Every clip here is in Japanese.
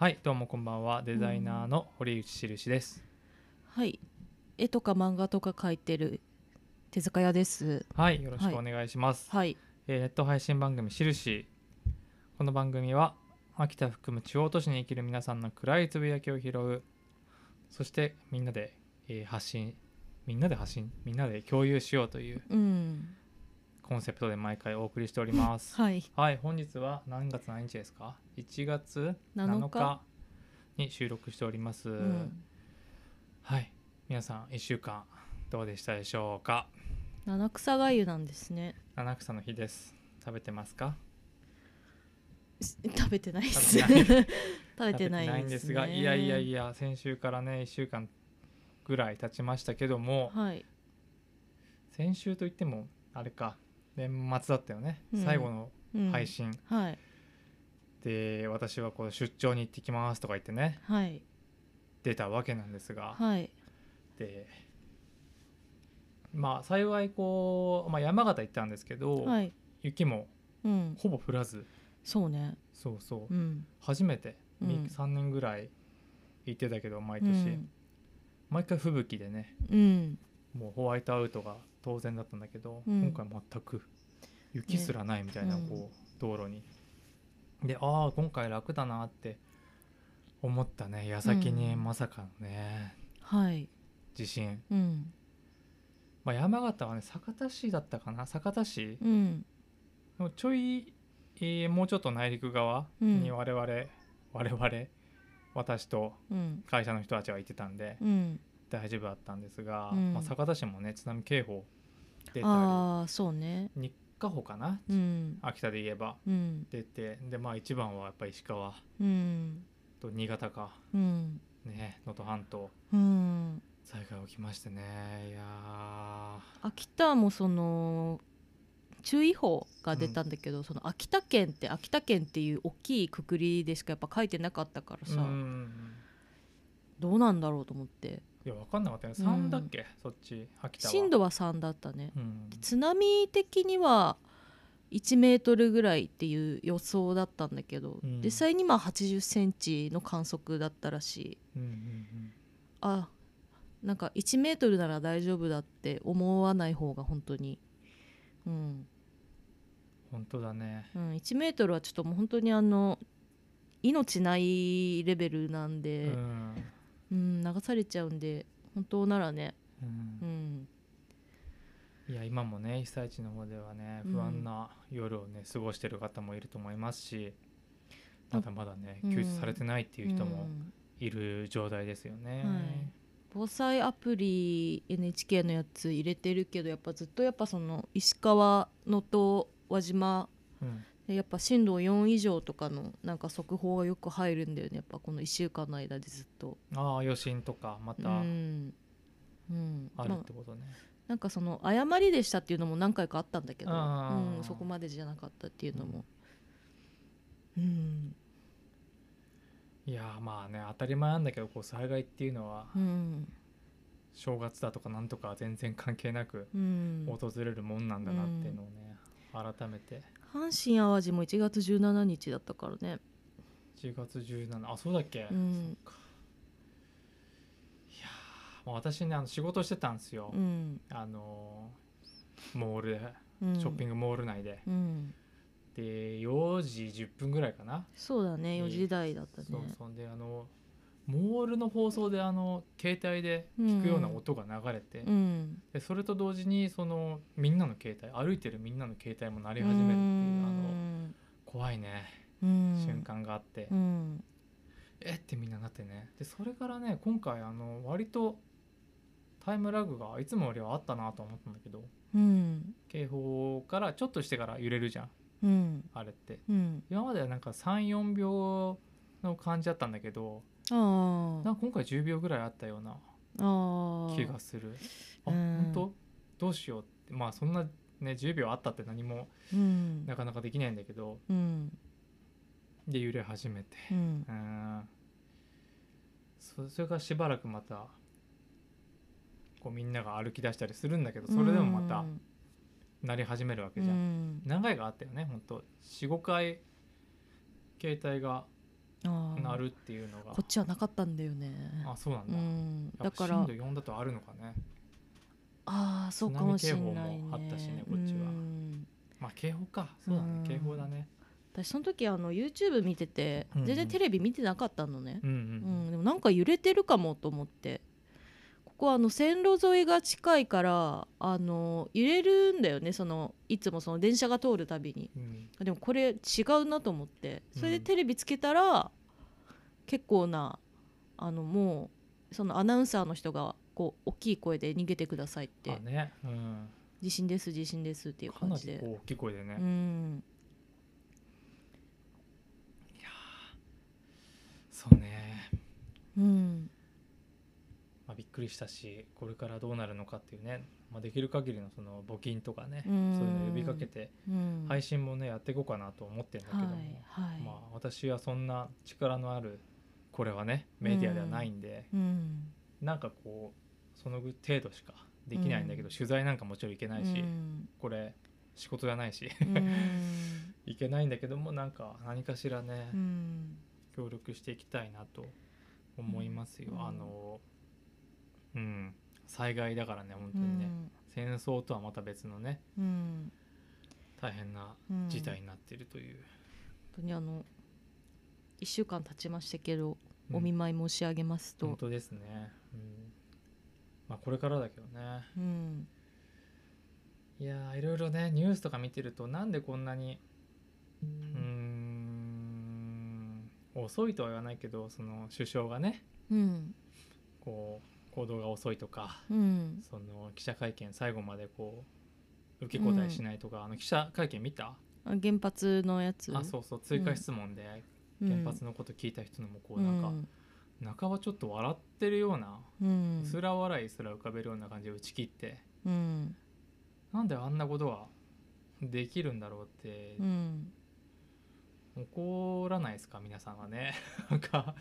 はいどうもこんばんは。デザイナーの堀内印です、はい。絵とか漫画とか描いてる手塚屋です。はいよろしくお願いします、はい。えーネット配信番組しるしこの番組は秋田含む地方都市に生きる皆さんの暗いつぶやきを拾う。そしてみんなで、えー発信みんなで発信みんなで共有しようという。うんコンセプトで毎回お送りしております。はい。はい本日は何月何日ですか？1月7 7日日に収録しております、うん。はい。皆さん1週間どうでしたでしょうか？七草がゆなんですね。七草の日です。食べてますか？す食べてないです。食べてない。んですがいやいやいや先週からね1週間ぐらい経ちましたけどもはい。先週といってもあれか年末だったよね、うん。最後のうん。配信はい。で私はこう出張に行ってきますとか言ってね。はい。出たわけなんですが、はい。でまあ幸いこう、まあ、山形行ったんですけど、はい。雪もうん。ほぼ降らず。そうね。そうそう。うん。初めて、うん。3年ぐらい行ってたけど毎う年、ん。毎回吹雪でね。うん。もうホワイトアウトが当然だったんだけど、うん。今回全く雪すらないみたいなねこう、道路に。でああ今回楽だなって思ったね。矢先にうん。まさかのね、はい。地震、うん。まあ、山形はね酒田市だったかな。酒田市うん。でもちょい、えーもうちょっと内陸側に我々、我々私とうん。会社の人たちが行ってたんでうん大丈夫だったんですが、うんまあ、酒田市もね津波警報出たああそうね日課保かなうん秋田で言えばうん出てでまあ一番はやっぱ石川うんと新潟かうんね能登半島うん災害起きましてねいや秋田もその注意報が出たんだけど、その秋田県って秋田県っていう大きいくくりでしかやっぱ書いてなかったからさ、ーうんどうなんだろうと思っていや分かんなかったようん3だっけ、そっち秋田は。震度は3だったね。うん。津波的には1メートルぐらいっていう予想だったんだけど、うん。実際にまあ80センチの観測だったらしい。うんうんあなんか1メートルなら大丈夫だって思わない方が本当に。うん。本当だね。うん、1メートルはちょっともう本当にあの命ないレベルなんうで、んうん流されちゃうんで本当ならね、うん。うん、いや今もね被災地の方ではねうん。不安な夜をね過ごしてる方もいると思いますしまだまだねうん。救出されてないっていう人もうん。いる状態ですよね。はい。防災アプリ NHK のやつ入れてるけどやっぱずっとやっぱその石川能登輪島うんでやっぱ震度4以上とかのなんか速報がよく入るんだよね。やっぱこの1週間の間でずっと。ああ余震とかまうたん。うん。あるまあってことね。なんかその誤りでしたっていうのも何回かあったんだけど、うん、そこまでじゃなかったっていうのも、うん。いやーまあね当たり前なんだけどこう災害っていうのはうん正月だとかなんとか全然関係なくうん、訪れるもんなんだなっていうのをね改めて阪神・淡路も1月17日だったからね、1月17あそうだっけ、うん。いやーもう私ねあの仕事してたんですよ、うん。あのーモールでうん、ショッピングモール内で、うん、で4時10分ぐらいかな、そうだねいい4時台だったね。そうそう。であのモールの放送であの携帯で聞くような音が流れて、うん。でそれと同時にそのみんなの携帯歩いてるみんなの携帯も鳴り始めるっていうあの怖いね、うん。瞬間があって、うん。えってみんななってね。でそれからね今回あの割とタイムラグがいつもよりはあったなと思ったんだけどうん。警報からちょっとしてから揺れるじゃん。うん。あれって。うん。今まではなんか34秒の感じだったんだけどなんか今回10秒ぐらいあったような気がする。あうん。本当？どうしようって。まあそんなね10秒あったって何もうん。なかなかできないんだけど。うん。で揺れ始めて。うん。うん。そそれからしばらくまたこうみんなが歩き出したりするんだけどそれでもまた鳴り始めるわけじゃん、うん。何回かあったよねほんと45回携帯がなるっていうのが。こっちはなかったんだよね。あそうなんだ、うん。だから。震度4だとあるのかね。ああそうかもしれないね。津波警報もあったしねこっちは。うん。まあ警報か。そうだね。うん。警報だね。私その時あの YouTube 見てて全然テレビ見てなかったのね。う、んううん。ん。でもなんか揺れてるかもと思ってここはあの線路沿いが近いからあの揺れるんだよね。そのいつもその電車が通るたびに。うん。でもこれ違うなと思って。それでうん。テレビつけたら、結構なあのもうそのアナウンサーの人がこう大きい声で逃げてくださいって。あね。うん。地震です地震ですっていうか感じで。大きい声でね、うん。そうね、うんまあ、びっくりしたしこれからどうなるのかっていうね、まあ、できる限りのその募金とかね、うん。そういうのを呼びかけてうん。配信もねやっていこうかなと思ってるんだけども、はいはい、まあ私はそんな力のあるこれはねメディアではないんで、うん。なんかこうその程度しかできないんだけど、うん。取材なんかもちろんいけないし、うん。これ仕事じゃないしうん。いけないんだけどもなんか何かしらね、うん。協力していきたいなと思いますよ、うん。あのうん。災害だからね本当にね、戦争とはまた別のねうん。大変なうん。事態になっているという、本当にあの1週間経ちましたけど、うん。お見舞い申し上げますと。本、当ですね、うん。まあこれからだけどね。うん。いやーいろいろねニュースとか見てるとなんでこんなにうーん遅いとは言わないけどその首相がねうん。こう行動が遅いとかうん、その記者会見最後までこう受け答えしないとか、あの記者会見見た、あ原発のやつ？あそうそう追加質問でうん。原発のこと聞いた人のもこうなんか、半ばちょっと笑ってるようなうん。薄ら笑いすら浮かべるような感じで打ち切ってうん。なんであんなことができるんだろうってうん。怒らないですか？皆さんはね。なんか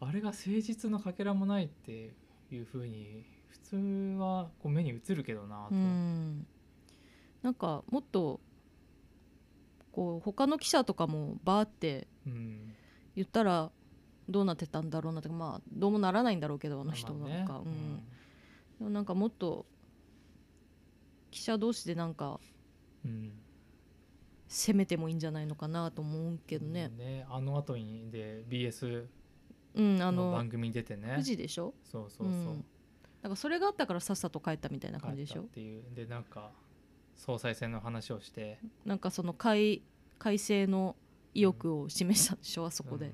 あれが誠実のかけらもないっていうふうに普通はこう目に映るけどなと、うん。なんかもっとこう他の記者とかもバーってうん。言ったらどうなってたんだろうなとかまあどうもならないんだろうけどあの人まあね。なんか、うん。でもなんかもっと記者同士でなんかうん。攻めてもいいんじゃないのかなと思うけどね。ね。あの後にで BS うん、あのの番組に出てね。富士でしょ？そうそうそう、うんなんかそれがあったからさっさと帰ったみたいな感じでしょ？ていう。でなんか総裁選の話をして。なんかその改改正の意欲を示したでしょ、あそこで。うん。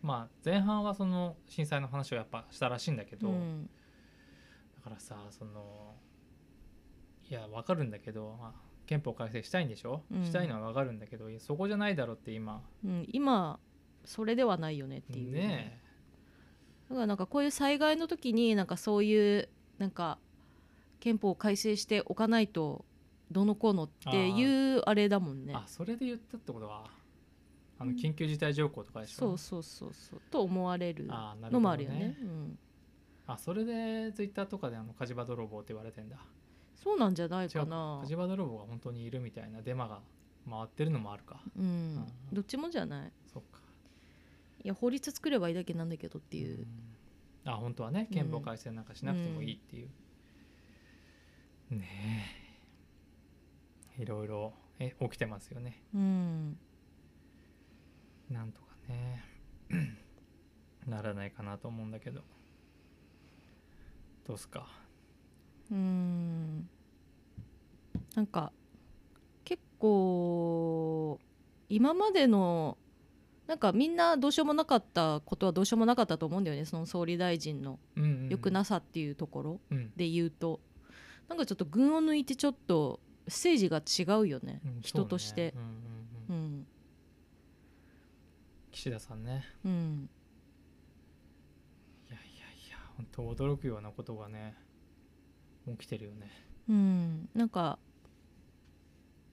まあ前半はその震災の話をやっぱしたらしいんだけど、うん。だからさそのいやわかるんだけど、まあ、憲法改正したいんでしょ、うん。したいのはわかるんだけどそこじゃないだろうって今。うん、今それではないよねっていうね。だからなんかこういう災害の時になんかそういうなんか憲法を改正しておかないとどうのこうのっていうあれだもんね。あそれで言ったってことはあの緊急事態条項とかでしょ、そうそうそうそう。と思われるのもあるよね。うん、あそれでツイッターとかであの火事場泥棒って言われてんだ。そうなんじゃないかな。火事場泥棒が本当にいるみたいなデマが回ってるのもあるか。うん。どっちもじゃない。そっかいや法律作ればいいだけなんだけどっていう、うん。あ本当はね憲法改正なんかしなくてもいいっていう、ねえ。いろいろえ起きてますよね。うん。なんとかね。ならないかなと思うんだけど。どうすか？うん。なんか結構今までのなんかみんなどうしようもなかったことはどうしようもなかったと思うんだよね。その総理大臣の良くなさっていうところうん。で言うと、なんかちょっと群を抜いてちょっとステージが違うよね、うん人として。うん。岸田さんね。うん。いやいやいや本当驚くようなことがね起きてるよね。うん。なんか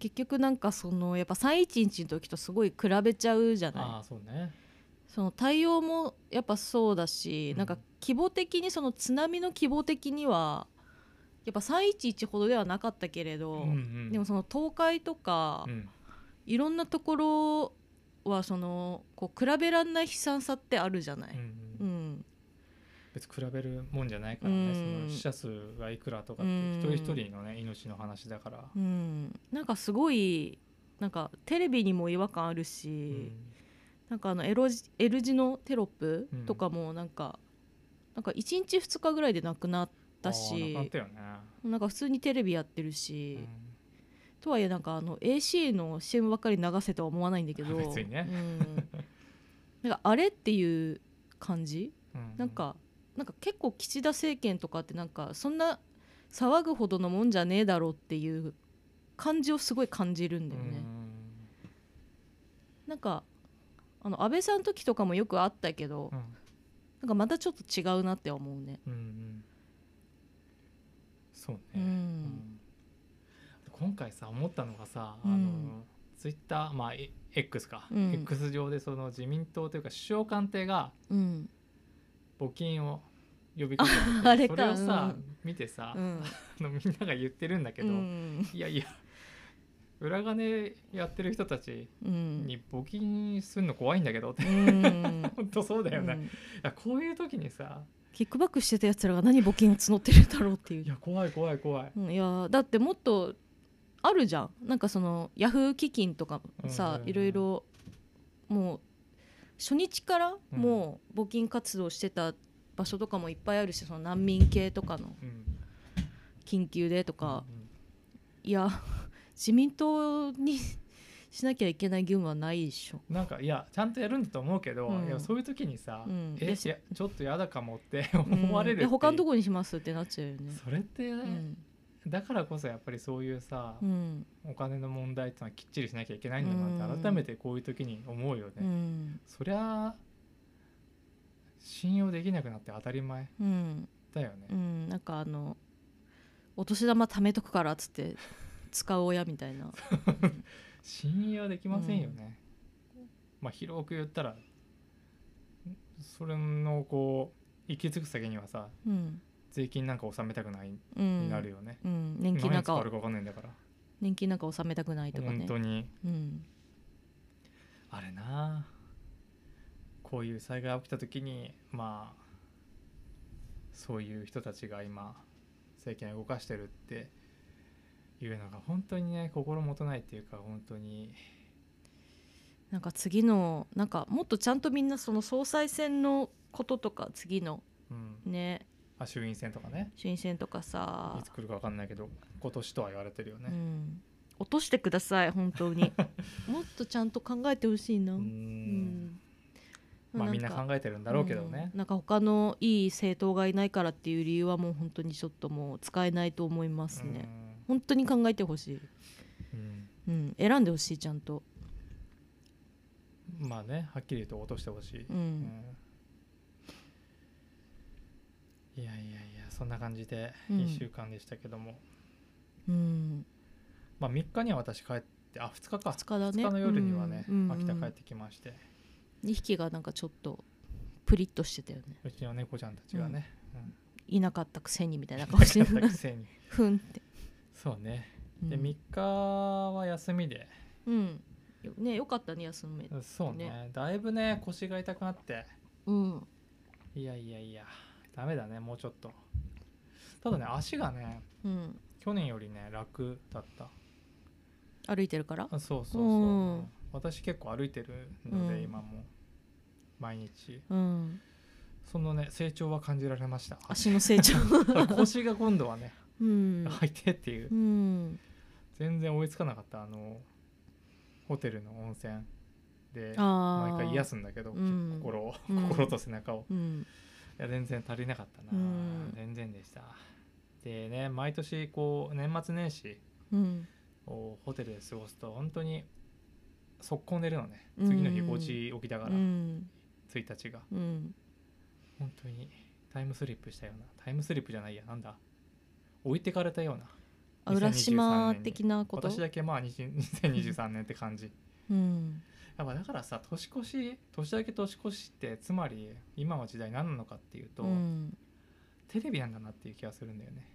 結局なんかそのやっぱ311の時とすごい比べちゃうじゃない。ああそうね。その対応もやっぱそうだし、うん。なんか規模的にその津波の規模的にはやっぱ311ほどではなかったけれど、うんうん。でもその倒壊とか、うん。いろんなところはそのこう比べらんない悲惨さってあるじゃない、うん比べるもんじゃないからね、うん。その死者数がいくらとかってうん。一人一人のね命の話だから、うん、なんかすごいなんかテレビにも違和感あるうし、ん。なんかあの L 字 L 字のテロップうん。とかもなんか、なんか1日2日ぐらいでなくなったしなかったよね、なんか普通にテレビやってるうし、ん。とはいえなんかあの AC の CM ばっかり流せとは思わないんだけど別にね。うん、なんかあれっていう感じ？うん。なんかなんか結構岸田政権とかってなんかそんな騒ぐほどのもんじゃねえだろうっていう感じをすごい感じるんだよね。なんかあの安倍さんの時とかもよくあったけど、うん。なんかまたちょっと違うなって思うね。うんうん。そうね、うん。うん。今回さ思ったのがさ、うん。あのツイッターまあえ X か、うん。X 上でその自民党というか首相官邸がうん、募金を呼びかけてそれをさ、うん。見てさ、うん、あのみんなが言ってるんだけど、うん。いやいや裏金やってる人たちうん、に募金するの怖いんだけどって。うん。本当そうだよね、いうん。やこういう時にさキックバックしてたやつらが何募金を募ってるんだろうっていう。いや怖い怖い怖い、うんいやだってもっとあるじゃん。なんかそのヤフー基金とかさ、いろいろもう初日からうん。もう募金活動してた場所とかもいっぱいあるしその難民系とかのうん。緊急でとか、うんいや自民党にしなきゃいけない義務はないでしょ。なんかいやちゃんとやるんだと思うけど、うん。いやそういう時にさ、うん。えちょっとやだかもってうん。思われるう。いや他のとこにしますってなっちゃうよね。それって、うん だからこそやっぱりそういうさ、うん。お金の問題ってのはきっちりしなきゃいけないんだなってうん。改めてこういう時に思うよね、うん。そりゃ信用できなくなって当たり前うん。だよね、うん、なんかあのお年玉貯めとくからっつって使う親みたいな。信用できませんよね、まあ広く言ったらそれのこう行き着く先にはさうん税金なんか納めたくないうん、になるよね、うん、年金なんかるか分かんないんだから、年金なんか納めたくないとかね。本当に。うん。あれなこういう災害が起きた時にまあそういう人たちが今政権を動かしてるっていうのが本当にね心もとないっていうか本当に。なんか次のなんかもっとちゃんとみんなその総裁選のこととか次のうん。ねあ衆院選とかね。衆院選とかさ。いつ来るか分かんないけど今年とは言われてるよね、うん、落としてください本当に。もっとちゃんと考えてほしいな、ううん。んまあみんなか考えてるんだろうけどね。うん、なんか他のいい政党がいないからっていう理由はもう本当にちょっともう使えないと思いますね、本当に考えてほしい、うん。うん、選んでほしいちゃんと、うんまあねはっきり言うと落としてほしい、うん。うんいやいやいやそんな感じでうん。1週間でしたけども、うん、まあ3日には私帰ってあ2日か。2日だね。2日の夜にはね、うんうん秋田帰ってきまして。2匹がなんかちょっとプリッとしてたよね。うちの猫ちゃんたちがね、うん。いなかったくせにみたいな顔してふんって、そうね。うん。で3日は休みで。うん。よねよかったね休めそうねね。だいぶね腰が痛くなって。うん。いやいやいやダメだねもうちょっと。ただね足がねうん。去年よりね楽だった。歩いてるから？あそうそうそう、うん。私結構歩いてるので、うん。今も。毎日。うん。そのね成長は感じられました。足の成長。腰が今度はねうん。履いてっていう。うん。全然追いつかなかったあのホテルの温泉で毎回癒すんだけど、うん。心を、うん。心と背中を。うん。いや全然足りなかったな、うん。全然でした。でね毎年こう年末年始うん。をホテルで過ごすと本当に速攻寝るのね。うん。次の日5時起きだから、うん。1日が。うん。本当にタイムスリップしたような。タイムスリップじゃないや。なんだ。置いてかれたような。あ浦島的なこと？私だけまあ20 2023年って感じ。うんやっぱだからさ年越し年明け年越しってつまり今の時代何なのかっていうと、うん。テレビなんだなっていう気がするんだよね。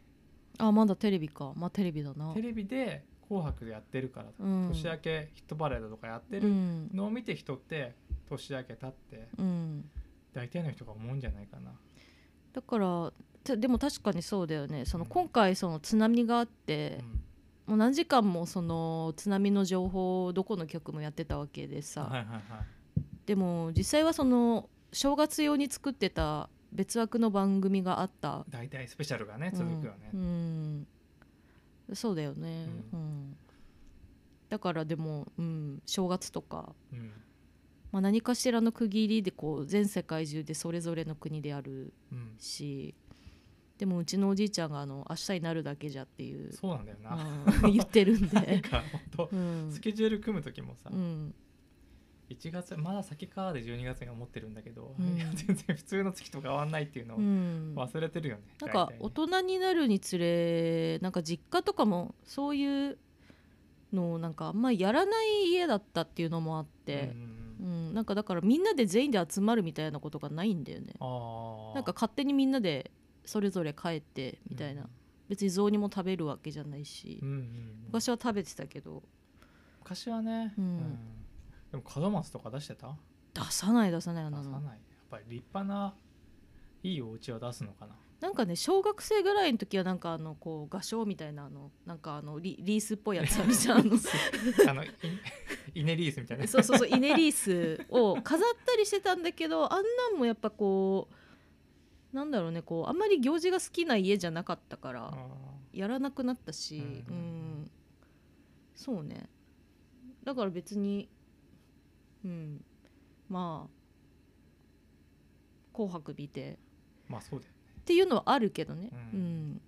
あまだテレビか。まあテレビだな。テレビで「紅白」でやってるから、うん。年明けヒットパレードとかやってるうん。のを見て人って年明け経ってうん。大体の人が思うんじゃないかな。だからてでも確かにそうだよね。そのうん。今回その津波があってう、んもう何時間もその津波の情報をどこの局もやってたわけでさ、はいはいはい。でも実際はその正月用に作ってた別枠の番組があった。大体スペシャルがね続くよね。うん。うん。そうだよね、ううん。だからでも、うん、正月とか、うん。まあ、何かしらの区切りでこう全世界中でそれぞれの国であるうん、しでもうちのおじいちゃんがあの明日になるだけじゃっていう、そうなんだよな。うん。言ってるんなんで、か本当うん。スケジュール組む時もさ、うん。1月まだ先かで12月に思ってるんだけど、うん。全然普通の月と変わんないっていうのをうん。忘れてるよね。なんか大人になるにつれなんか実家とかもそういうのをなんかあんまやらない家だったっていうのもあって、うんうんなんかだからみんなで全員で集まるみたいなことがないんだよね。なんか勝手にみんなでそれぞれ帰ってみたいな、別に雑煮も食べるわけじゃないし、うんうんうん。昔は食べてたけど。昔はね、うん。でも門松とか出してた？出さない出さないあの。出さない。やっぱり立派ないいお家は出すのかな。なんかね小学生ぐらいの時はなんかあのこう画商みたいなあのなんかあのリリースっぽいやつあるじゃん。あのイネリースみたいな。そうそうそうイネリースを飾ったりしてたんだけどあんなんもやっぱこうなんだろうねこうあんまり行事が好きな家じゃなかったからあやらなくなったし、ううんん。そうね。だから別にうん。まあ「紅白」見て。ーまあそうだよね。っていうのはあるけどね。ううんん、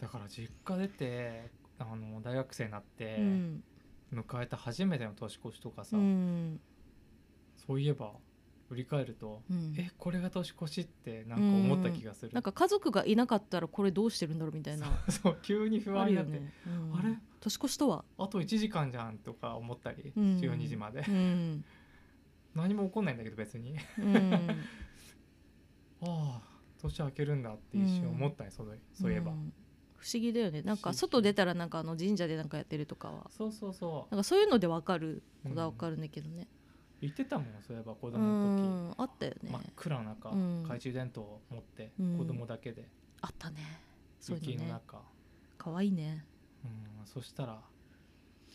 だから実家出てあの大学生になってうん。迎えた初めての年越しとかさ、うん。そういえば振り返ると、うん。えこれが年越しってなんか思った気がする、なんか家族がいなかったらこれどうしてるんだろうみたいな。そう急に不あ安になって、ね、うん。あれ？年越しとは、あと1時間じゃんとか思ったり、うん。12時まで。うん。何も起こんないんだけど別に。うん、ああ年明けるんだって一瞬思ったね、そうそういえば、ん。不思議だよね。なんか外出たらなんかあの神社でなんかやってるとかは。そうそうそう。なんかそういうのでわかることはわかるんだけどね言ってたもんそういえば子う供の時、んあったよね。真っ暗な中、うん。懐中電灯を持って、うん。子供だけで。あったね。雪の中、可愛いね。うん、そしたら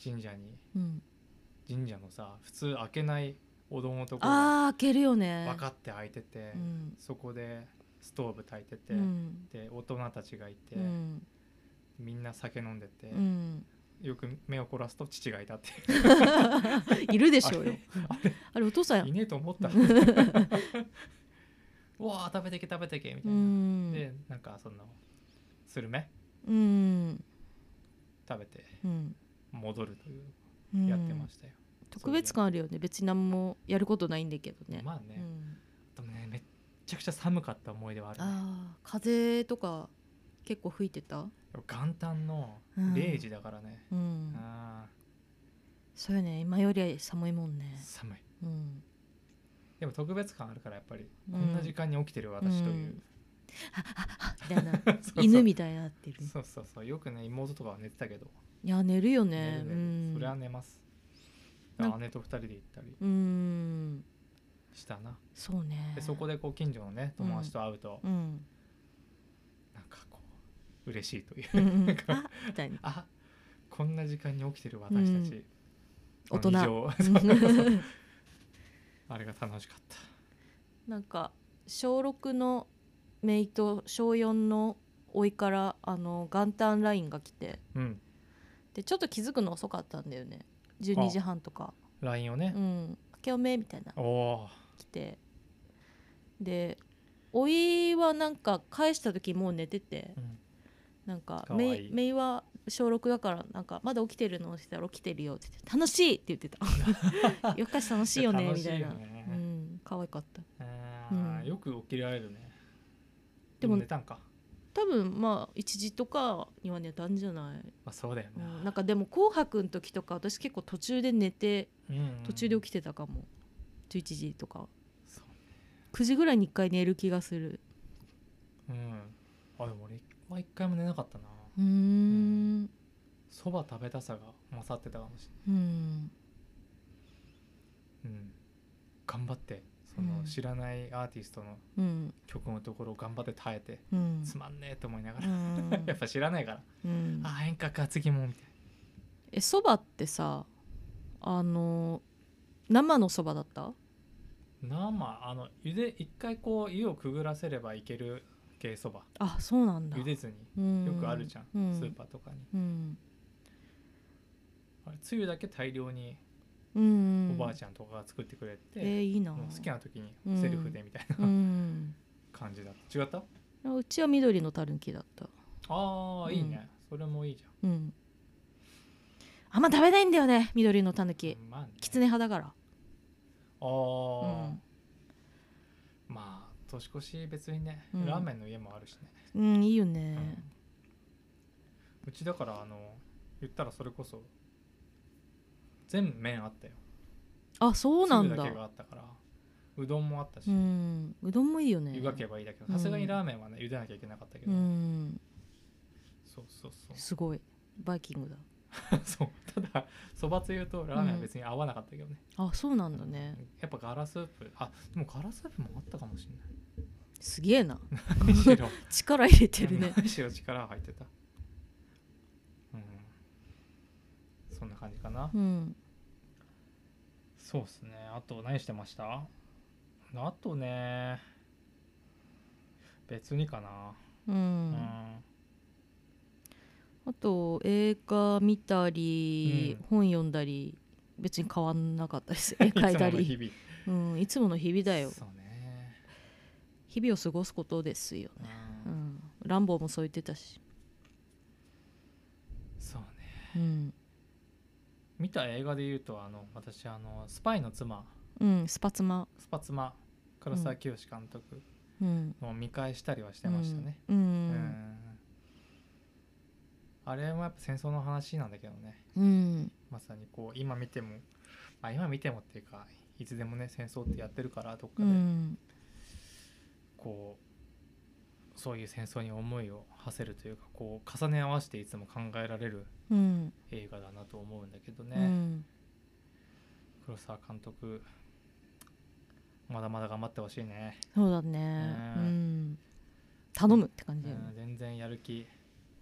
神社にうん。神社のさ普通開けないお堂のところああ開けるよね。分かって開いてて、うん。そこでストーブ焚いてて、うん。で大人たちがいて、うん。みんな酒飲んでて、うんよく目を凝らすと父がいたってい るでしょうよ。あれお父さん。やいねえと思った。う わあ食べてけ食べてけみたういな、ん。でなんかそのスルメ？うん。食べてうん。戻るといううん。やってましたよ、特別感あるよね。別に何もやることないんだけどね。まあね、うん。でもねめっちゃくちゃ寒かった思い出はある、ね、ああ風とか結構吹いてた？元旦のうん。0時だからね、うん。あそうよね。今より寒いもんーね。寒い。うん。でも特別感あるからやっぱり、うん。こんな時間に起きてる私という、みたいな。犬みたいになってる。そうそうそう。よくね妹とかは寝てたけど、いや寝るよね。うん。それは寝ます。姉と二人で行ったり。うん。したな。そうね。でそこでこう近所のね友達と会うと、うんなん嬉しいという、うんあみたいな。あこんな時間に起きてる私たち、うそうそう。あれが楽しかった。なんか小6の姪と小4の甥いからあの元旦ラインが来て。うん。でちょっと気づくの遅かったんだよね。12時半とか。LINE をね。う、ん「明けおめ」みたいな。おお来て。で甥いはなんか返した時もう寝てて。ー、うんなんかかわい。いめいは小6だからなんかまだ起きてるのって言ったら起きてるよって言って楽しいって言ってた。夜更かし楽しいよね楽しいみたいな。よねうん可愛かった。あーうん。よく起きられるね。でも寝たんか、多分まあ1時とかには寝たんじゃない、まあ、そうだような、ん、なんかでも「紅白」の時とか私結構途中で寝てうん途中で起きてたかも。11時とか。そう9時ぐらいに1回寝る気がする。うん。あでも俺は一回も寝なかったな。うーん。そば食べたさが勝ってたかもしうんれない、うん、頑張ってそうん。の知らないアーティストのうん。曲のところを頑張って耐えて、うん。つまんねえと思いながうら、ん。やっぱ知らないから、うん。あ演歌か次もみたいえそばってさあの生のそばだった？な生？あの茹で一回こう湯をくぐらせればいける系そば。あそうなんだ。茹でずにうん。よくあるじゃん、うん。スーパーとかに。うん。あれつゆだけ大量にうんおばあちゃんとかが作ってくれて、えーいいな。好きな時にセルフでみたいな、うん。感じだった。違った？うちは緑のたぬきだった。ああ、うんいいね。それもいいじうん。あんま食べないんだよね緑のたぬゃきんまあ、ね、きつね派だから。ああ、うん。まあ年越し別にね、うん。ラーメンの家もあるしね、うんいいようん。ねうちだからあの言ったらそれこそ全麺あったよ。あそうなんだ。だけがあったからうどんもあったし、うん。うどんもいいよね。湯がけばいいだけどうん。さすがにラーメンはね茹でなきゃいけなかったけうど、ん。そうそうそう。すごい。バイキングだ。そう。ただそばつゆとラーメンは別に合わなかったけどね、あそうなんだね。やっぱガラスープあでもガラスープもあったかもしれすげえな。力入れてるね。むしろ力が入ってたうんそんな感じかな、うんそうっすねあと何してましたあとね別にかなううんんあと映画見たり、うん本読んだり別に変わんなかったです絵描い。たりい。つもの日うん、い。つもの日々だよ々そうね、日々を過ごすことですよね、ううん。ん、ランボーもそう言ってたし、そうね。うん。見た映画で言うとあの私あのスパイの妻。うん、スパツマ、スパ妻。唐沢清監督うん、の見返したりはしてましたね、うん。うん。あれもやっぱ戦争の話なんだけどね。うん。まさにこう今見ても、まあ、今見てもっていうかいつでもね戦争ってやってるからどっかうでんこうそういう戦争に思いを馳せるというかこう重ね合わせていつも考えられるうん。映画だなと思うんだけどうね、ん。黒沢監督まだまだ頑張ってほしいね、そうだね。ねうん。頼むって感うんじだよね、全然やる気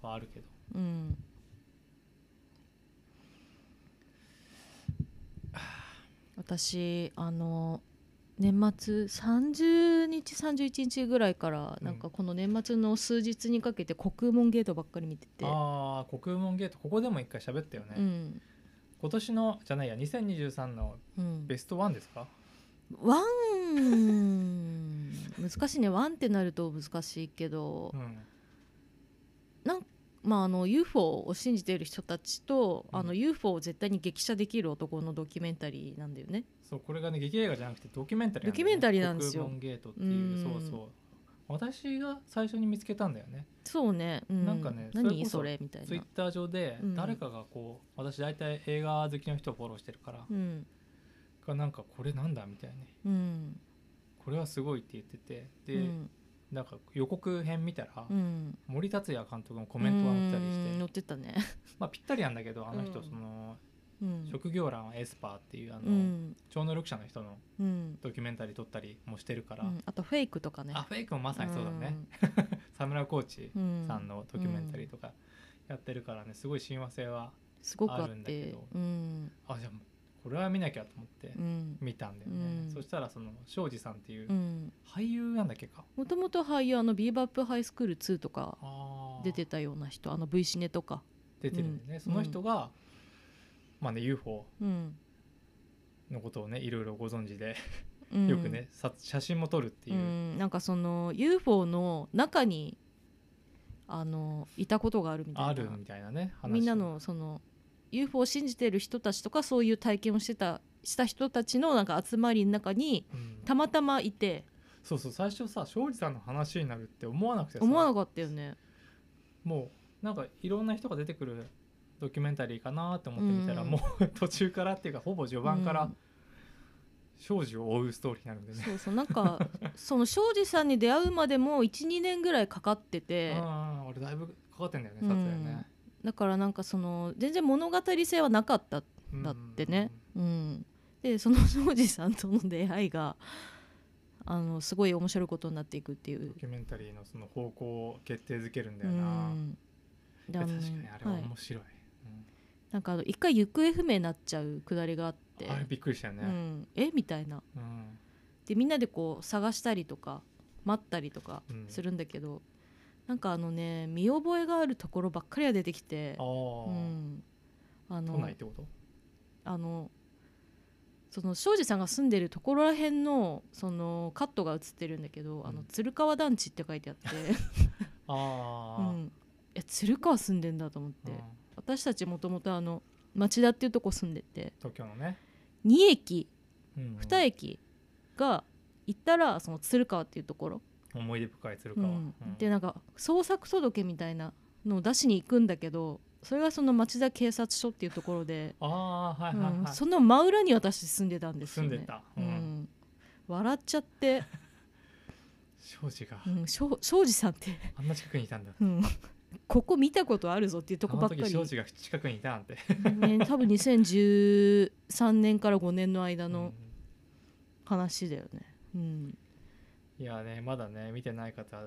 はあるけど。うん。私あの年末30日31日ぐらいからうん。なんかこの年末の数日にかけて国門ゲートばっかり見てて、ああ国門ゲートここでも一回喋ったよね、うん。今年のじゃないや2023のうん、ベストワンですか、ワン。難しいね。ワンってなると難しいけどう、ん。まあ、あの UFO を信じている人たちと、うん。あの UFO を絶対に激写できる男のドキュメンタリーなんだよね。そうこれがね劇映画じゃなくてドキュメンタリードキュメンタリーなんですよ。ゲートっていううん。そうそう。私が最初に見つけたんだよね。そうね、うん、なんかねそれこそ何それみたいな。ツイッ。ター上でうん。誰かがこう、私大体映画好きの人をフォローしてるから、うん。がなんかこれなんだみたいに。うん。これはすごいって言っててうで、ん。なんか予告編見たら、うん、森達也監督のコメントが載ったりして。うん。載ってたね。まあぴったりなんだけどあの人うん。その、うん職業欄はエスパーっていうあの、うん。超能力者の人のうん。ドキュメンタリー撮ったりもしてるから、うん、あとフェイクとかね。あフェイクもまさにそうだね、佐村河内うん、さんのドキュメンタリーとかやってるからね。すごい親和性はすごくああるんだけど。うん。あじゃあこれは見なきゃと思ってうん。見たんだよね、うん。そしたらその庄司さんっていううん。俳優なんだっけか、もともと俳優あのビーバップハイスクール2とか出てたような人あの V シネとか、出てるんだよね、うんその人が、まあね UFO うん。のことをねいろいろご存知で、うん、よくねさ写真も撮るっていう。う、ん、なんかその UFO の中にあのいたことがあるみたいな。あるみたいなね話。みんなのその UFO を信じてる人たちとかそういう体験をしてたした人たちのなんか集まりの中にうん。たまたまいて。そうそう最初さ庄司さんの話になるって思わなくてさ。思わなかったよね。もうなんかいろんな人が出てくるドキュメンタリーかなって思ってみたら、うん。もう途中からっていうかほぼ序盤からうん。庄司を追うストーリーになるんでね、そうそうなんか その庄司さんに出会うまでも12年ぐらいかかってて。ああ俺だいぶかかってんだよね撮影ね、だからなんかその全然物語性はなかっただってね。うん、でその庄司さんとの出会いがあのすごい面白いことになっていくっていう。ド。キュメンタリーのその方向を決定づけるんだうよな、ん。でいやあの確かにあれははい。面白い、なんかあの一回行方不明になっちゃうくだりがあって。うんあれびっくりしたよね、うん、え？みたいな。うん。でみんなでこう探したりとか待ったりとかうん。するんだけど、なんかあのね見覚えがあるところばっかりが出てきて。あ、あ、うん、あ都の内ってこと？あのその庄司さんが住んでるところらへんのそのカットが映ってるんだけど、あのうん鶴川団地って書いてあって、ああ、うん、え鶴川住んでんだと思って、うん私たちもともとあの町田っていうとこ住んでて。東京のね、2駅うん2駅が行ったらその鶴川っていうところ、思い出深い鶴川、うん。うん。でなんか捜索届みたいなのを出しに行くんだけどそれがその町田警察署っていうところで、ああはいはいはい、うん。その真裏に私住んでたんですよね。住んでた、ううん。ん笑っちゃって、庄司が。うん、庄庄司さんって、あんな近くにいたんだ。うん、ここ見たことあるぞっていうとあこばっかり、が近くにいたなんて。ね、多分2013年から5年の間のうん。話だよね。うん。いやねまだね見てない方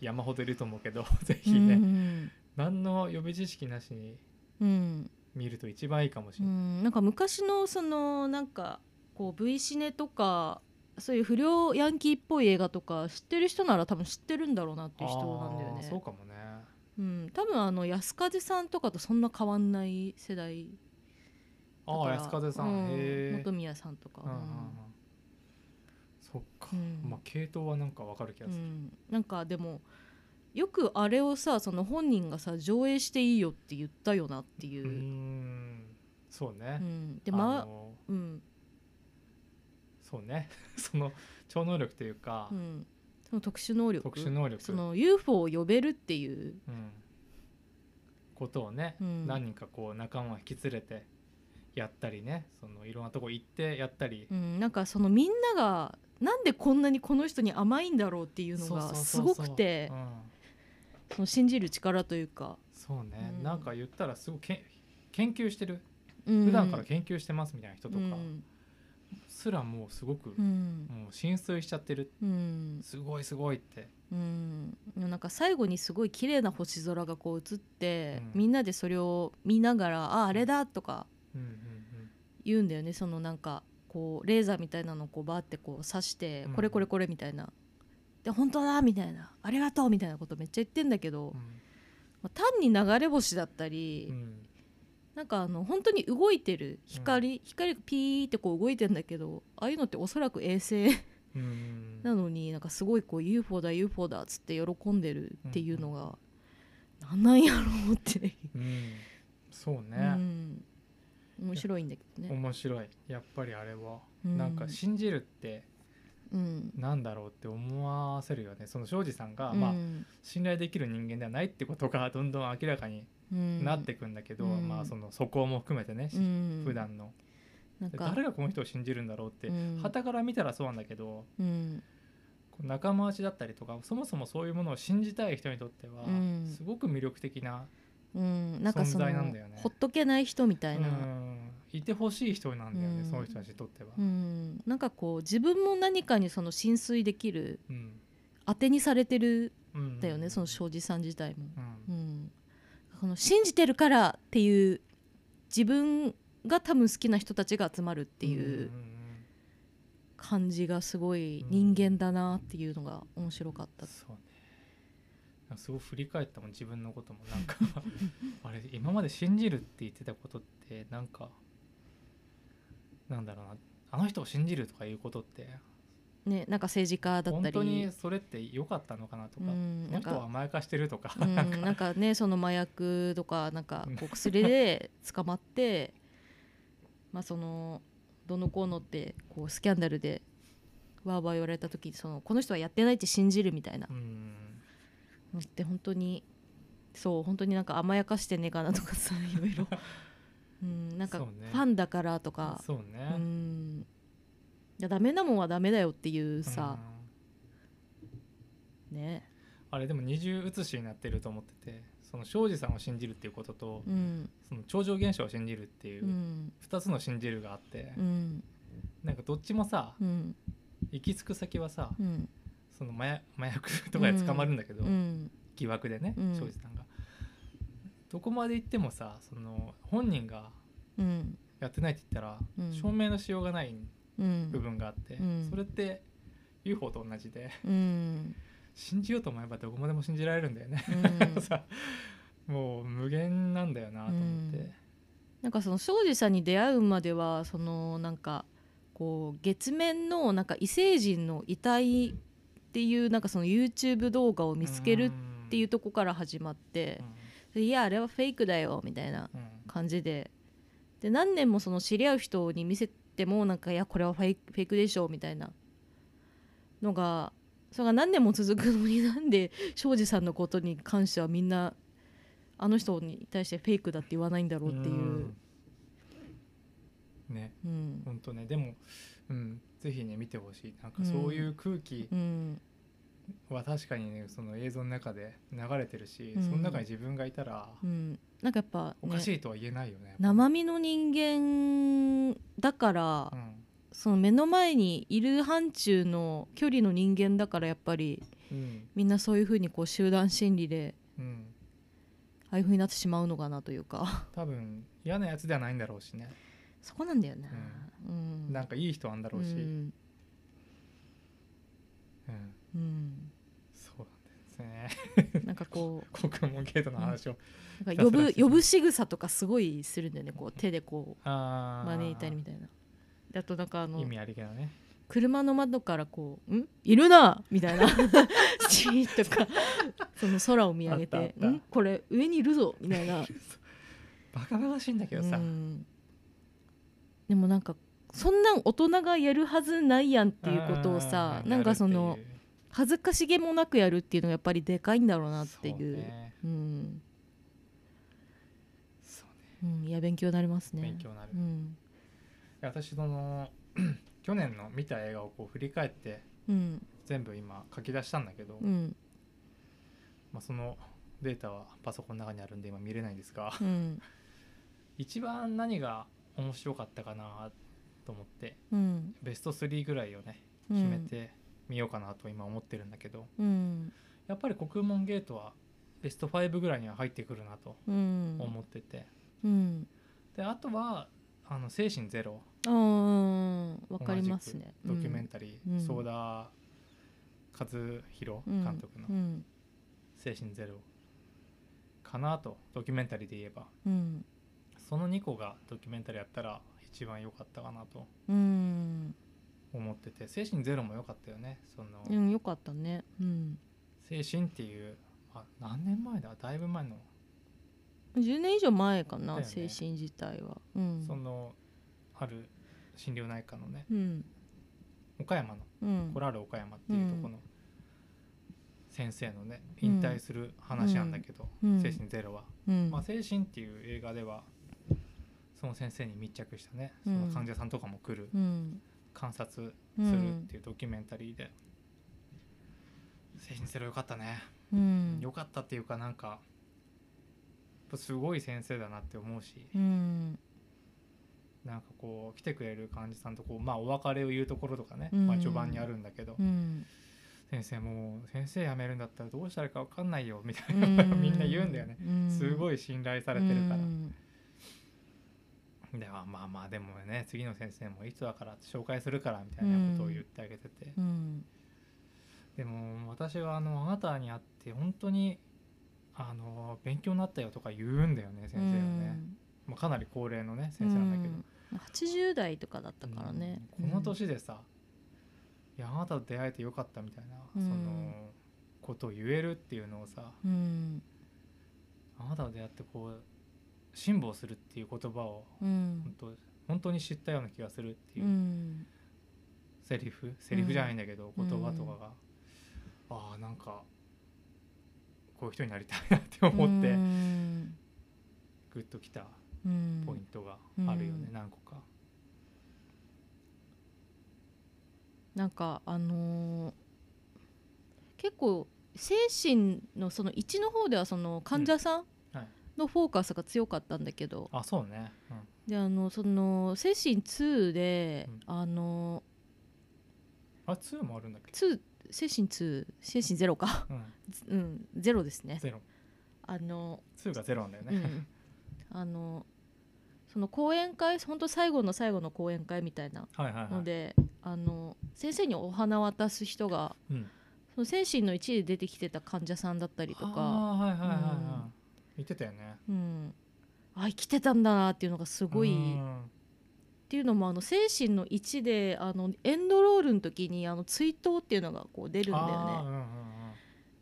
山ほどいると思うけど ぜうひね、ん何の予備知識なしにうん。見ると一番いいかもしうれない、ん、なんか昔のそのなんかこう V シネとかそういう不良ヤンキーっぽい映画とか知ってる人なら多分知ってるんだろうなっていう人なんだよあーそうね。かもねうん、多分あの安風さんとかとそんな変わんない世代だああ安風さん、うん。へえ本宮さんとか、うんうんうん。そっか、うん。まあ系統はなんかわかる気がする、うん、なんかでもよくあれをさその本人がさ上映していいよって言ったよなっていう。う、ん。そうね、うん、であまあのうん。そうね。その超能力というか、うん、その特殊能力特殊能力。その UFO を呼べるっていう、うん、ことをね、うん。何人かこう仲間を引き連れてやったりねそのいろんなとこ行ってやったり、うん、なんかそのみんながなんでこんなにこの人に甘いんだろうっていうのがすごくてうん、その信じる力というか、そうね、うん。なんか言ったらすごいけ研究してる。うん。普段から研究してますみたいな人とか。うんすらもうすごく、うん。もう浸水しちゃってる。うん。すごいすごいって。うん、なんか最後にすごい綺麗な星空がこう映って、うん。みんなでそれを見ながら「ああれだ」とか言うんだよね。そのなんかこうレーザーみたいなのをこうバーってこう刺して、うん。これこれこれみたいな。で本当だみたいな。ありがとうみたいなことめっちゃ言ってんだけど、うん。まあ単に流れ星だったり、うんなんかあの本当に動いてる光、光がピーってこう動いてんだけどああいうのっておそらく衛星うんうん。なのになんかすごいこう UFO だ UFO だっつって喜んでるっていうのが、なんなんやろうって、うん。そううね、ん、面白いんだけどね。面白い。やっぱりあれは、うん。なんか信じるってうんなんだろうって思わせるよね。その庄司さんが、うん。まあ信頼できる人間ではないってことが どんどん明らかにうん。なってくんだけど、うん。まあその素行も含めてね、うん。普段の。誰がこの人を信じるんだろうってうん。傍から見たらそうなんだけど仲間内だったりとかそもそもそういうものを信じたい人にとってはうん。すごく魅力的な、うん、なんかその存在なんだよね。ほっとけない人みたういな、んいてほしい人なんだよね、うん。その人たちにとっては。うん、なんかこう自分も何かにその浸水できるうん。当てにされてるうんんだよね、その庄司さん自体も。うん。うん、この信じてるからっていう自分が多分好きな人たちが集まるっていううんうん。感じがすごい人間だなっていうのが面白かった。そうね。すごい振り返ったもん自分のことも。なんか あれ今まで信じるって言ってたことってなんかなんだろうなあの人を信じるとかいうことってね、なんか政治家だったり。本当にそれって良かったのかなとか、うんこの人は甘やかしてるとか、うん、なんか。なんかねその麻薬とかなんかこう薬で捕まって まあそのどのこうのってこうスキャンダルでわーわー言われた時にそのこの人はやってないって信じるみたいな。うん。のって本当にそう本当になんか甘やかしてねえかなとかさいろいろ、うん、なんかファンだからとか。そうね、うん。いやダメなもんはダメだよっていうさ、うんね。あれでも二重写しになってると思っててその庄司さんを信じるっていうことと、うん。その超常現象を信じるっていううん。2つの信じるがあって、うん。なんかどっちもさうん。行き着く先はさうん。その麻薬とかで捕まるんだけど、うん。疑惑でねうん。庄司さんが。どこまで行ってもさその本人がうん。やってないって言ったら、うん。証明のしようがないうん。部分があって、うん。それって UFO と同じでうん。信じようと思えばどこまでも信じられるんだよね。もう無限なんだよなと思って。うん。なんかその庄司さんに出会うまではそのなんかこう月面のなんか異星人の遺体っていうなんかその YouTube 動画を見つけるっていうとこから始まってでいやあれはフェイクだよみたいなうん。うん感じで。で何年もその知り合う人に見せてもなんかいやこれはフェイクフェイクでしょみたいな。のがそれが何年も続くのになんで庄司さんのことに関してはみんなあの人に対してフェイクだって言わないんだろうっていう。うん。ね。うん。本当ね。でも、うん、ぜひね見てほしい。なんかそういう空気うんは確かにねその映像の中で流れてるし、うん。その中に自分がいたらうん、なんかやっぱ、おかね、しいとは言えないよね。生身の人間だから、うん。その目の前にいる範疇の距離の人間だからやっぱりうん。みんなそういうふうにこう集団心理でうん、ああいうふうになってしまうのかなというか。多分嫌なやつではないんだろうしね、そこなんだよね。うん。なんかいい人なんだろうし、ううんんうん。そうなんですね。なんかこ 国門ゲートの話を、うなんか呼ぶ呼ぶ仕草とかすごいするんだよねこう手でこう招いたりみたいな。であとなんかあの意味ありげなね。車の窓からこう「ん？いるな!」みたいな。チーとかその空を見上げて「あったあった。ん？これ上にいるぞ!」みたいな、バカバカしいんだけどさ、うん。でもなんかそんなん大人がやるはずないやんっていうことをさなんかそやの恥ずかしげもなくやるっていうのがやっぱりでかいんだろうなっていう。そうね。うん。そうね。うん、いや勉強になりますね。勉強になる、いうん。や私その 去年の見た映画をこう振り返ってうん。全部今書き出したんだけど、うん。まあ、そのデータはパソコンの中にあるんで今見れないんですがうん。一番何が面白かったかなと思ってうん。ベスト3ぐらいをねうん。決めてみようかなと今思ってるんだけど、うん。やっぱり国門ゲートはベスト5ぐらいには入ってくるなとうん。思ってて、うん。であとはあの精神ゼロ。わかりますね。ドキュメンタリー、うん。ソーダ和弘うん。監督のうん。精神ゼロかなとドキュメンタリーで言えば。うん。その2個がドキュメンタリーやったら一番良かったかなと。うん思ってて精神ゼロも良かったよね。その、うんよかったね。うん。精神っていう、あ、何年前だ？だいぶ前の、10年以上前かな、ね。精神自体は。うん。そのある心療内科のね。うん。岡山の。うん。コラール岡山っていうところの先生のねうん引退する話なんだけど、うん。精神ゼロは、うん。まあ、精神っていう映画ではその先生に密着したね。そうん。の患者さんとかも来る。うん観察するっていうドキュメンタリーで、精神ゼロよかったね、うん。よかったっていうかなんかすごい先生だなって思うし、うん。なんかこう来てくれる患者さんとこうまあお別れを言うところとかね、うん。まあ、序盤にあるんだけど、うん。先生もう先生辞めるんだったらどうしたらいいか分かんないよみたいな、みんな言うんだよね、すごいい信頼されてるから、うんではまあまあでもね次の先生もいつだから紹介するからみたいなことを言ってあげてて、うん。でも私はあのあなたに会って本当にあの勉強になったよとか言うんだよね先生はね、まあ、かなり高齢のね先生なんだけど、うん。80代とかだったからね、うん。この年でさ、いやあなたと出会えてよかったみたいな、うん。そのことを言えるっていうのをさうん。あなたと出会ってこう辛抱するっていう言葉をうん。本当本当に知ったような気がするっていうう、ん。セリフセリフじゃないんだけど、うん。言葉とかが、ああなんかこういう人になりたいなって思って、うん。グッときたうん。ポイントがあるよね、うん。何個か。なんかあのー結構精神のその1の方ではその患者さんはいのフォーカスが強かったんだけど、あそうね、うん。であのその精神2で、うん。あのあ2もあるんだっけ？2精神2精神ゼロか。うん。うんゼロですね。ゼロ。あの2がゼロなんだよね、うん、あのその講演会本当最後の最後の講演会みたいなはいはいはい。ので、あの先生にお花渡す人がうん。その精神の1で出てきてた患者さんだったりとか、言ってたよね。うん、あ生きてたんだなっていうのがすごい、っうんていうのもあの精神の1であのエンドロールの時にあの追悼っていうのがこう出るんだよね。うんうんうん。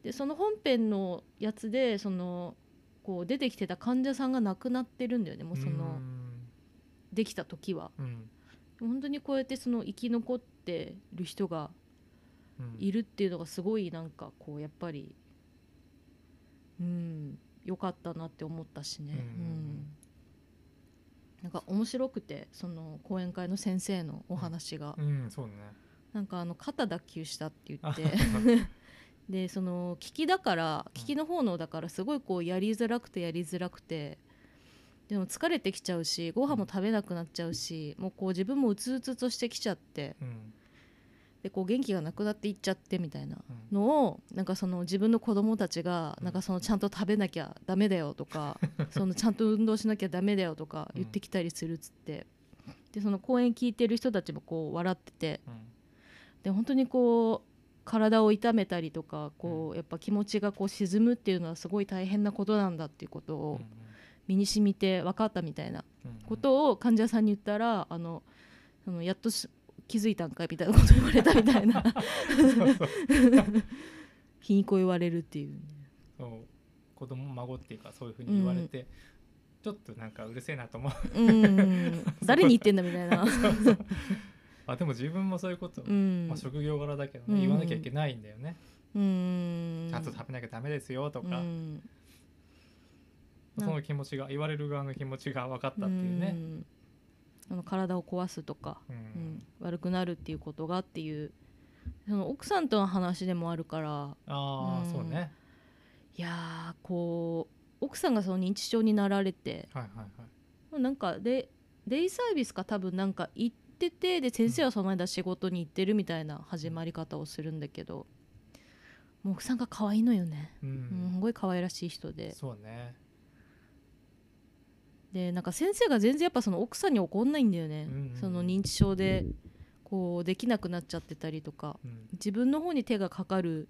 でその本編のやつでそのこう出てきてた患者さんが亡くなってるんだよねもうそのできた時は。うん。本当にこうやってその生き残ってる人がうん。いるっていうのがすごいなんかこうやっぱりうん良かったなって思ったしね、うん。うん。なんか面白くてその講演会の先生のお話が、うん。そうね。なんかあの肩脱臼したって言あって。でその聞きだからうん。聞きの方のだからすごいこうやりづらくてやりづらくてでも疲れてきちゃうしご飯も食べなくなっちゃうしもうこう自分もうつうつとしてきちゃって。うんでこう元気がなくなっていっちゃってみたいなうん。のをなんかその自分の子供たちがうん。なんかそのちゃんと食べなきゃダメだよとか そのちゃんと運動しなきゃダメだよとか言ってきたりするっつって。でその講演聞いてる人たちもこう笑ってて。うん。で本当にこう体を痛めたりとかこうやっぱ気持ちがこう沈むっていうのはすごい大変なことなんだっていうことを身に染みて分かったみたいなことを患者さんに言ったらあのあのやっとし気づいたんかいみたいなこと言われたみたいな。そうそう皮肉を言われるっていうね、そう子供孫っていうかそういうふうに言われて、ちょっとなんかうるせえなと思う。うん。誰に言ってんだみたいな、あでも自分もそういうこと、うん。まあ、職業柄だけどね、うん。言わなきゃいけないんだよね、うん。ちゃんと食べなきゃダメですよとうか、んその気持ちが言われる側の気持ちが分かったっていうね、うんあの体を壊すとか、うん。うん悪くなるっていうことがっていうその奥さんとの話でもあるからああ、うん。そうね。いやーこう奥さんがその認知症になられてはいはいはい。なんかでデイサービスか多分なんか行っててで先生はその間仕事に行ってるみたいな始まり方をするんだけどもう奥さんが可愛いのよね、うん、うん、すごい可愛らしい人で。そうねでなんか先生が全然やっぱその奥さんに怒んないんだよね、うんうんその認知症でこうできなくなっちゃってたりとか。うん。自分の方に手がかかる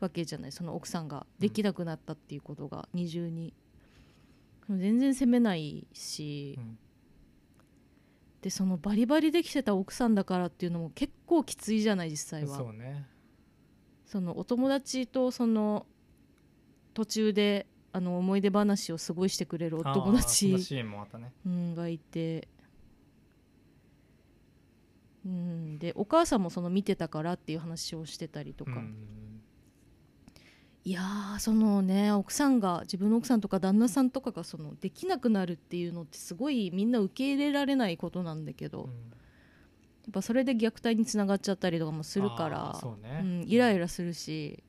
わけじゃない。その奥さんが。できなくなったっていうことが二重に、全然責めないし、うん。でそのバリバリできてた奥さんだからっていうのも結構きついじゃない実際は。そうね。そのお友達とその途中であの思い出話を過ごしてくれるお友達ね。うん、がいて、うん、でお母さんもその見てたからっていう話をしてたりとか、うんいやーそのね奥さんが自分の奥さんとか旦那さんとかがそのできなくなるっていうのってすごいみんな受け入れられないことなんだけど、うん。やっぱそれで虐待につながっちゃったりとかもするかあらうね。ん、イライラするし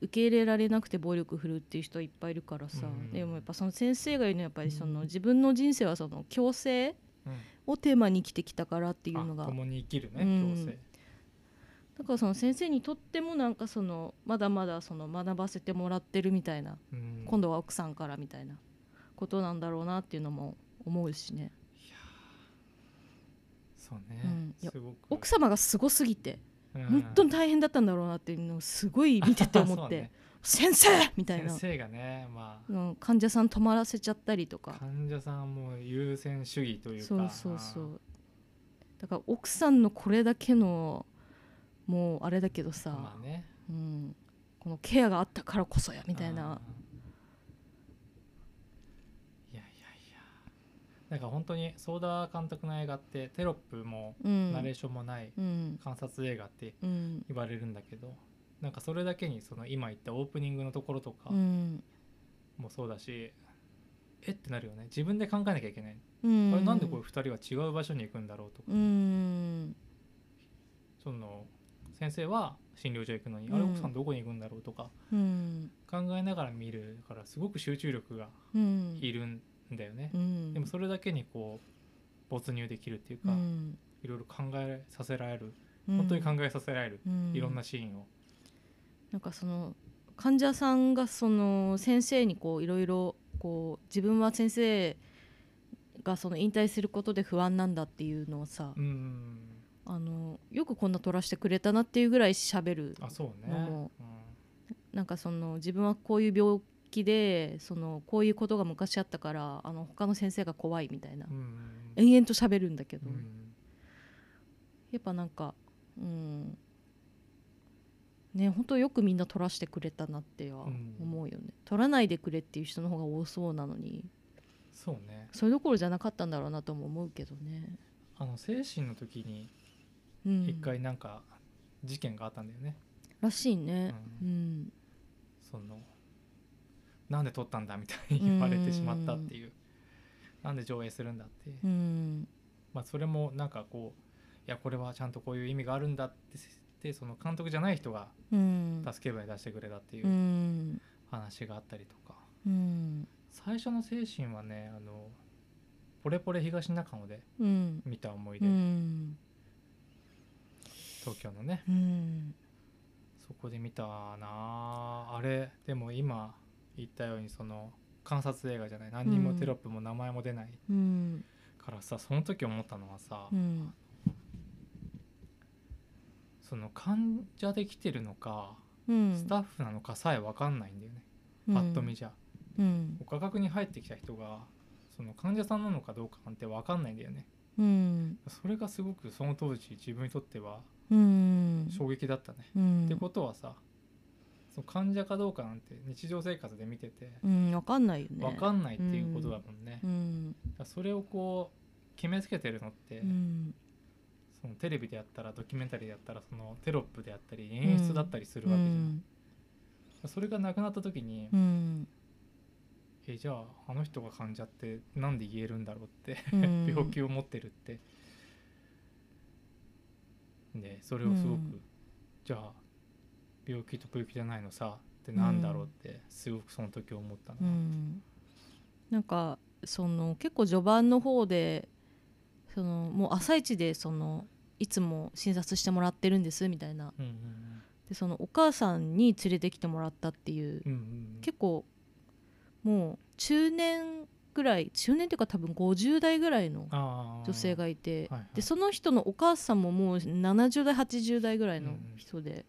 受け入れられなくて暴力振るっていう人いっぱいいるからさ、うん。でもやっぱその先生が言うのはやっぱりそのうん。自分の人生はその共生うんをテーマに生きてきたからっていうのが。あ共に生きるねうん。共生だからその先生にとってもなんかそのまだまだその学ばせてもらってるみたいな、うん。今度は奥さんからみたいなことなんだろうなっていうのも思うしね。そうね、うん。奥様がすごすぎて。うん本当に大変だったんだろうなっていうのをすごい見てて思って、ね。先生みたいな。先生がねまあ。うん患者さん泊まらせちゃったりとか。患者さんも優先主義というか。そうそうそう。だから奥さんのこれだけのもうあれだけどさ、まあね。うん、このケアがあったからこそやみたいなあーいやいやいやなんか本当にソーダ監督の映画ってテロップもうん。ナレーションもないうん。観察映画ってうん。言われるんだけどなんかそれだけにその今言ったオープニングのところとかうん。もそうだし、えってなるよね。自分で考えなきゃいけない、うん。あれなんでこれ2人は違う場所に行くんだろうとか、うん。その先生は診療所行くのに、うん。あれ奥さんどこに行くんだろうとかうん。考えながら見るからすごく集中力がうん。いるんだよね、うん。でもそれだけにこう没入できるっていうか、うん。いろいろ考えさせられる。うん。本当に考えさせられる、うん。いろんなシーンを、なんかその患者さんがその先生にこういろいろこう自分は先生がその引退することで不安なんだっていうのをさ、うんあのよくこんな撮らせてくれたなっていうぐらい喋るあそうね、のもうなんかその自分はこういう病気でそのこういうことが昔あったからあの他の先生が怖いみたいな、んうん延々と喋るんだけど、うん。やっぱなんかうん。ね本当よくみんな撮らせてくれたなってはうん。思うよね、撮らないでくれっていう人の方が多そうなのに。そうね。それどころじゃなかったんだろうなとも思うけどね。あの精神の時にうん。一回なんか事件があったんだよね、らしいね。ううん。そのなんで撮ったんだみたいに言われてしまったっていう、なんで上映するんだって、う。ん。まあ、それもなんかこういやこれはちゃんとこういう意味があるんだってでその監督じゃない人がうん。助け舟出してくれたっていううん。話があったりとか、うん。最初の精神はねあのポレポレ東中野でうん。見た思いう出、ん。東京のね。うん。そこで見たなあ。あれでも今言ったようにその観察映画じゃない何にもテロップも名前も出ないうん。からさその時思ったのはさ、うん。その患者で来てるのかうん。スタッフなのかさえ分かんないんだよね、うん。パッと見じゃ。うん。画角に入ってきた人がその患者さんなのかどうかなんて分かんないんだよね。うん。それがすごくその当時自分にとってはうん。衝撃だったね、うん。ってことはさその患者かどうかなんて日常生活で見ててうんわかんないよね。分かんないっていうことだもんね、うん。それをこう決めつけてるのって、うん。そのテレビでやったらドキュメンタリーでやったらそのテロップであったり演出だったりするわけじゃん、それがなくなった時に、うん。えじゃああの人が患者ってなんで言えるんだろうって、うん。病気を持ってるって。でそれをすごく、うん。じゃあ病気と病気じゃないのさってなんだろうってすごくその時思ったな、うん。なんかその結構序盤の方でそのもう朝一でそのいつも診察してもらってるんですみたいな。うんうんでそのお母さんに連れてきてもらったっていううんうんうん。結構もう中年ぐらい中年っていうか多分50代ぐらいの女性がいて、はいはい。でその人のお母さんももう70代80代ぐらいの人で、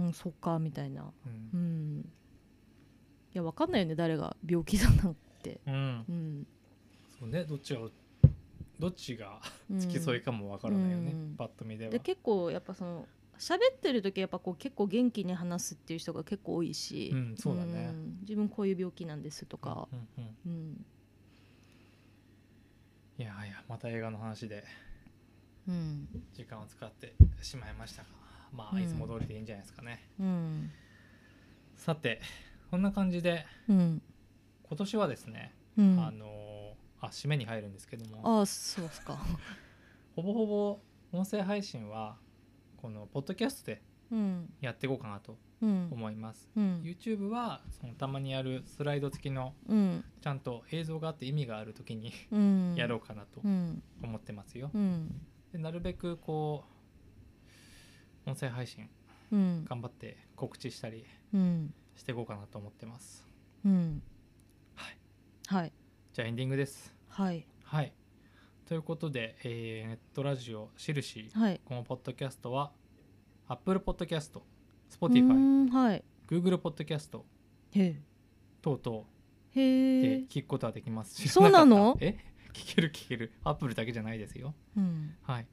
うんそっかみたいな。うん。うん。いやわかんないよね誰が病気だなんて、うん。うん。そうねどっちがどっちがうん、付き添いかもわからないよね、うん。パッと見では。で結構やっぱその喋ってる時やっぱこう結構元気に話すっていう人が結構多いし、うんそうだね。ん。自分こういう病気なんですとか、うんうん。うん。いやいやまた映画の話でうん。時間を使ってしまいましたがまあうん。いつも通りでいいんじゃないですかね、うん。さてこんな感じでうん。今年はですね、うん。あのーあ締めに入るんですけども。ああそうっすか。ほぼほぼ音声配信はこのポッドキャストでうん。やっていこうかなとうん。思います、うん。YouTube はそのたまにやるスライド付きのうん。ちゃんと映像があって意味がある時にうんやろうかなとうん思ってますよ、うんでなるべくこう音声配信うん。頑張って告知したりうん。していこうかなと思ってます。うん。はい。はい。じゃあエンディングです。はい。はい。ということで、えーネットラジオしるしはい。このポッドキャストは Apple Podcast う Spotify はい。Google Podcast へ等々でえ。聞くことはできます、そうなの？え？聞ける聞ける。Apple だけじゃないですよ。うん。はい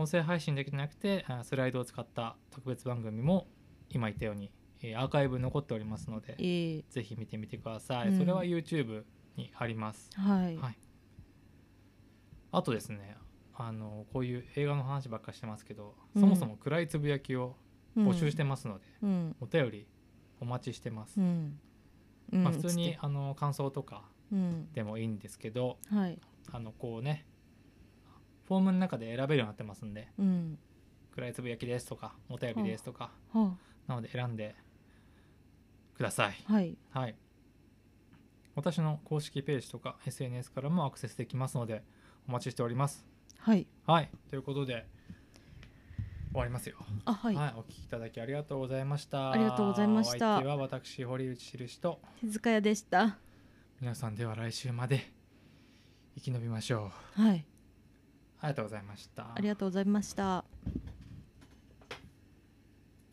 音声配信だけじゃなくてあスライドを使った特別番組も今言ったように、えーアーカイブ残っておりますのでええ。ぜひ見てみてください、うんそれは YouTube にあります。はい。はい。あとですねあのこういう映画の話ばっかりしてますけど、うん。そもそも暗いつぶやきを募集してますので、うん。お便りお待ちしてます、まあ、普通にあの感想とかうん。でもいいんですけどはい。あのこうねフォームの中で選べるようになってますんで。うん暗いつぶやきですとかお便りですとかはなので選んでください。あはい。はい。私の公式ページとか SNS からもアクセスできますのでお待ちしております。はい。はい。ということで終わりますよ。あはい、はい、お聞きいただきありがとうございました。ありがとうございました。お相手は私、堀内印と、手塚屋でした。皆さんでは来週まで生き延びましょう。はいありがとうございました。ありがとうございました